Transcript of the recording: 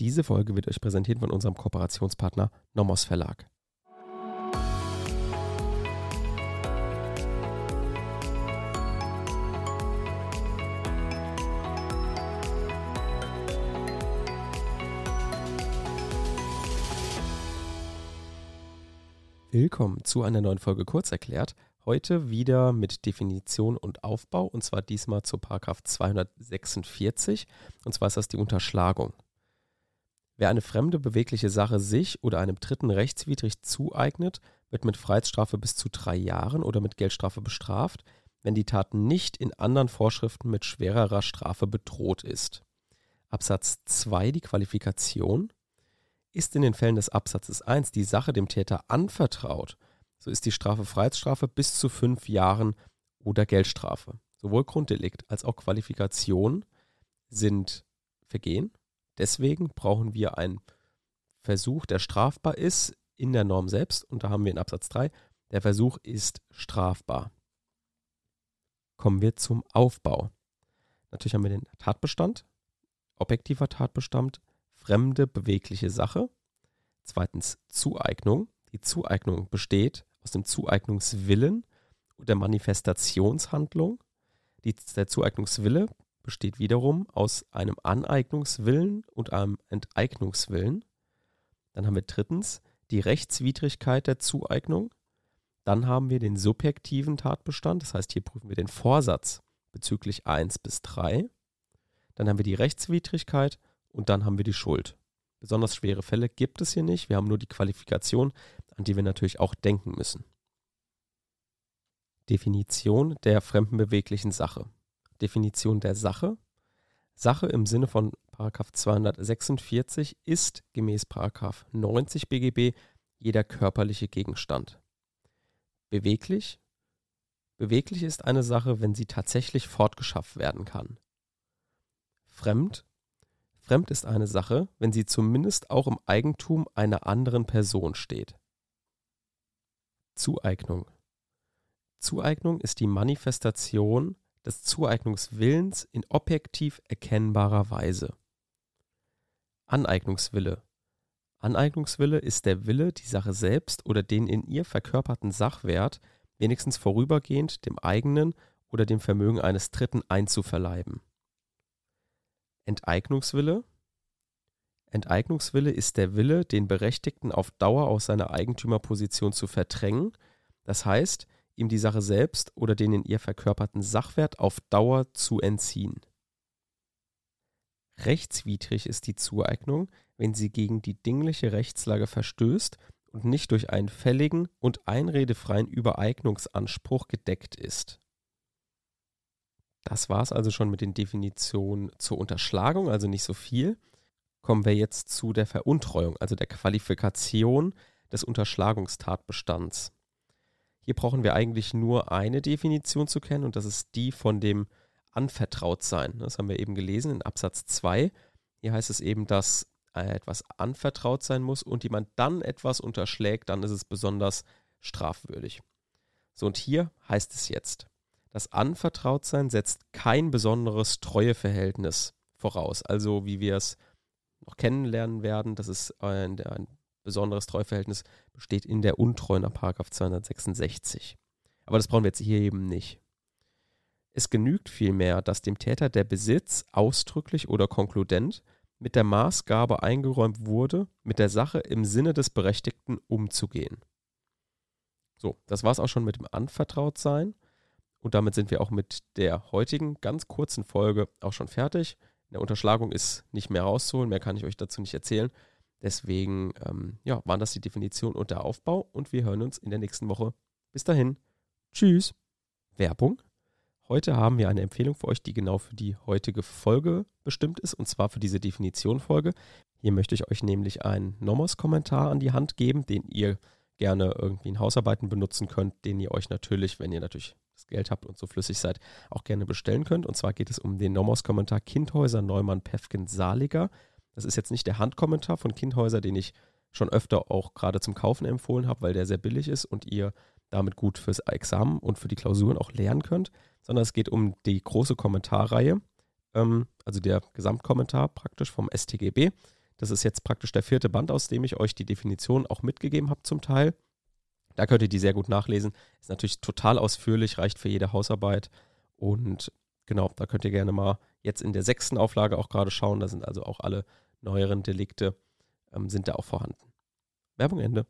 Diese Folge wird euch präsentiert von unserem Kooperationspartner Nomos Verlag. Willkommen zu einer neuen Folge Kurzerklärt. Heute wieder mit Definition und Aufbau und zwar diesmal zu Paragraph 246 und zwar ist das die Unterschlagung. Wer eine fremde bewegliche Sache sich oder einem Dritten rechtswidrig zueignet, wird mit Freiheitsstrafe bis zu drei Jahren oder mit Geldstrafe bestraft, wenn die Tat nicht in anderen Vorschriften mit schwererer Strafe bedroht ist. Absatz 2 die Qualifikation ist in den Fällen des Absatzes 1 die Sache dem Täter anvertraut, so ist die Strafe Freiheitsstrafe bis zu fünf Jahren oder Geldstrafe. Sowohl Grunddelikt als auch Qualifikation sind Vergehen. Deswegen brauchen wir einen Versuch, der strafbar ist in der Norm selbst. Und da haben wir in Absatz 3, der Versuch ist strafbar. Kommen wir zum Aufbau. Natürlich haben wir den Tatbestand, objektiver Tatbestand, fremde bewegliche Sache. Zweitens Zueignung. Die Zueignung besteht aus dem Zueignungswillen und der Manifestationshandlung. Die, der Zueignungswille besteht wiederum aus einem Aneignungswillen und einem Enteignungswillen. Dann haben wir drittens die Rechtswidrigkeit der Zueignung. Dann haben wir den subjektiven Tatbestand, das heißt, hier prüfen wir den Vorsatz bezüglich 1 bis 3. Dann haben wir die Rechtswidrigkeit und dann haben wir die Schuld. Besonders schwere Fälle gibt es hier nicht. Wir haben nur die Qualifikation, an die wir natürlich auch denken müssen. Definition der fremdenbeweglichen Sache. Definition der Sache. Sache im Sinne von 246 ist gemäß 90 BGB jeder körperliche Gegenstand. Beweglich. Beweglich ist eine Sache, wenn sie tatsächlich fortgeschafft werden kann. Fremd Fremd ist eine Sache, wenn sie zumindest auch im Eigentum einer anderen Person steht. Zueignung. Zueignung ist die Manifestation des Zueignungswillens in objektiv erkennbarer Weise. Aneignungswille. Aneignungswille ist der Wille, die Sache selbst oder den in ihr verkörperten Sachwert wenigstens vorübergehend dem eigenen oder dem Vermögen eines Dritten einzuverleiben. Enteignungswille. Enteignungswille ist der Wille, den Berechtigten auf Dauer aus seiner Eigentümerposition zu verdrängen, das heißt, ihm die Sache selbst oder den in ihr verkörperten Sachwert auf Dauer zu entziehen. Rechtswidrig ist die Zueignung, wenn sie gegen die dingliche Rechtslage verstößt und nicht durch einen fälligen und einredefreien Übereignungsanspruch gedeckt ist. Das war es also schon mit den Definitionen zur Unterschlagung, also nicht so viel. Kommen wir jetzt zu der Veruntreuung, also der Qualifikation des Unterschlagungstatbestands. Hier brauchen wir eigentlich nur eine Definition zu kennen und das ist die von dem Anvertrautsein. Das haben wir eben gelesen in Absatz 2. Hier heißt es eben, dass etwas anvertraut sein muss und jemand dann etwas unterschlägt, dann ist es besonders strafwürdig. So, und hier heißt es jetzt, das Anvertrautsein setzt kein besonderes Treueverhältnis voraus. Also wie wir es noch kennenlernen werden, dass es ein, ein besonderes Treueverhältnis besteht in der Untreue nach 266. Aber das brauchen wir jetzt hier eben nicht. Es genügt vielmehr, dass dem Täter der Besitz ausdrücklich oder konkludent mit der Maßgabe eingeräumt wurde, mit der Sache im Sinne des Berechtigten umzugehen. So, das war es auch schon mit dem Anvertrautsein. Und damit sind wir auch mit der heutigen ganz kurzen Folge auch schon fertig. In der Unterschlagung ist nicht mehr rauszuholen, mehr kann ich euch dazu nicht erzählen. Deswegen ähm, ja, waren das die Definition und der Aufbau und wir hören uns in der nächsten Woche. Bis dahin. Tschüss. Werbung. Heute haben wir eine Empfehlung für euch, die genau für die heutige Folge bestimmt ist, und zwar für diese Definition-Folge. Hier möchte ich euch nämlich einen Nomos-Kommentar an die Hand geben, den ihr gerne irgendwie in Hausarbeiten benutzen könnt, den ihr euch natürlich, wenn ihr natürlich das Geld habt und so flüssig seid, auch gerne bestellen könnt. Und zwar geht es um den Nomos-Kommentar Kindhäuser Neumann Pefken Saliger. Das ist jetzt nicht der Handkommentar von Kindhäuser, den ich schon öfter auch gerade zum Kaufen empfohlen habe, weil der sehr billig ist und ihr damit gut fürs Examen und für die Klausuren auch lernen könnt, sondern es geht um die große Kommentarreihe, ähm, also der Gesamtkommentar praktisch vom STGB. Das ist jetzt praktisch der vierte Band, aus dem ich euch die Definition auch mitgegeben habe zum Teil. Da könnt ihr die sehr gut nachlesen. Ist natürlich total ausführlich, reicht für jede Hausarbeit. Und genau, da könnt ihr gerne mal jetzt in der sechsten Auflage auch gerade schauen. Da sind also auch alle neueren Delikte, ähm, sind da auch vorhanden. Werbung Ende.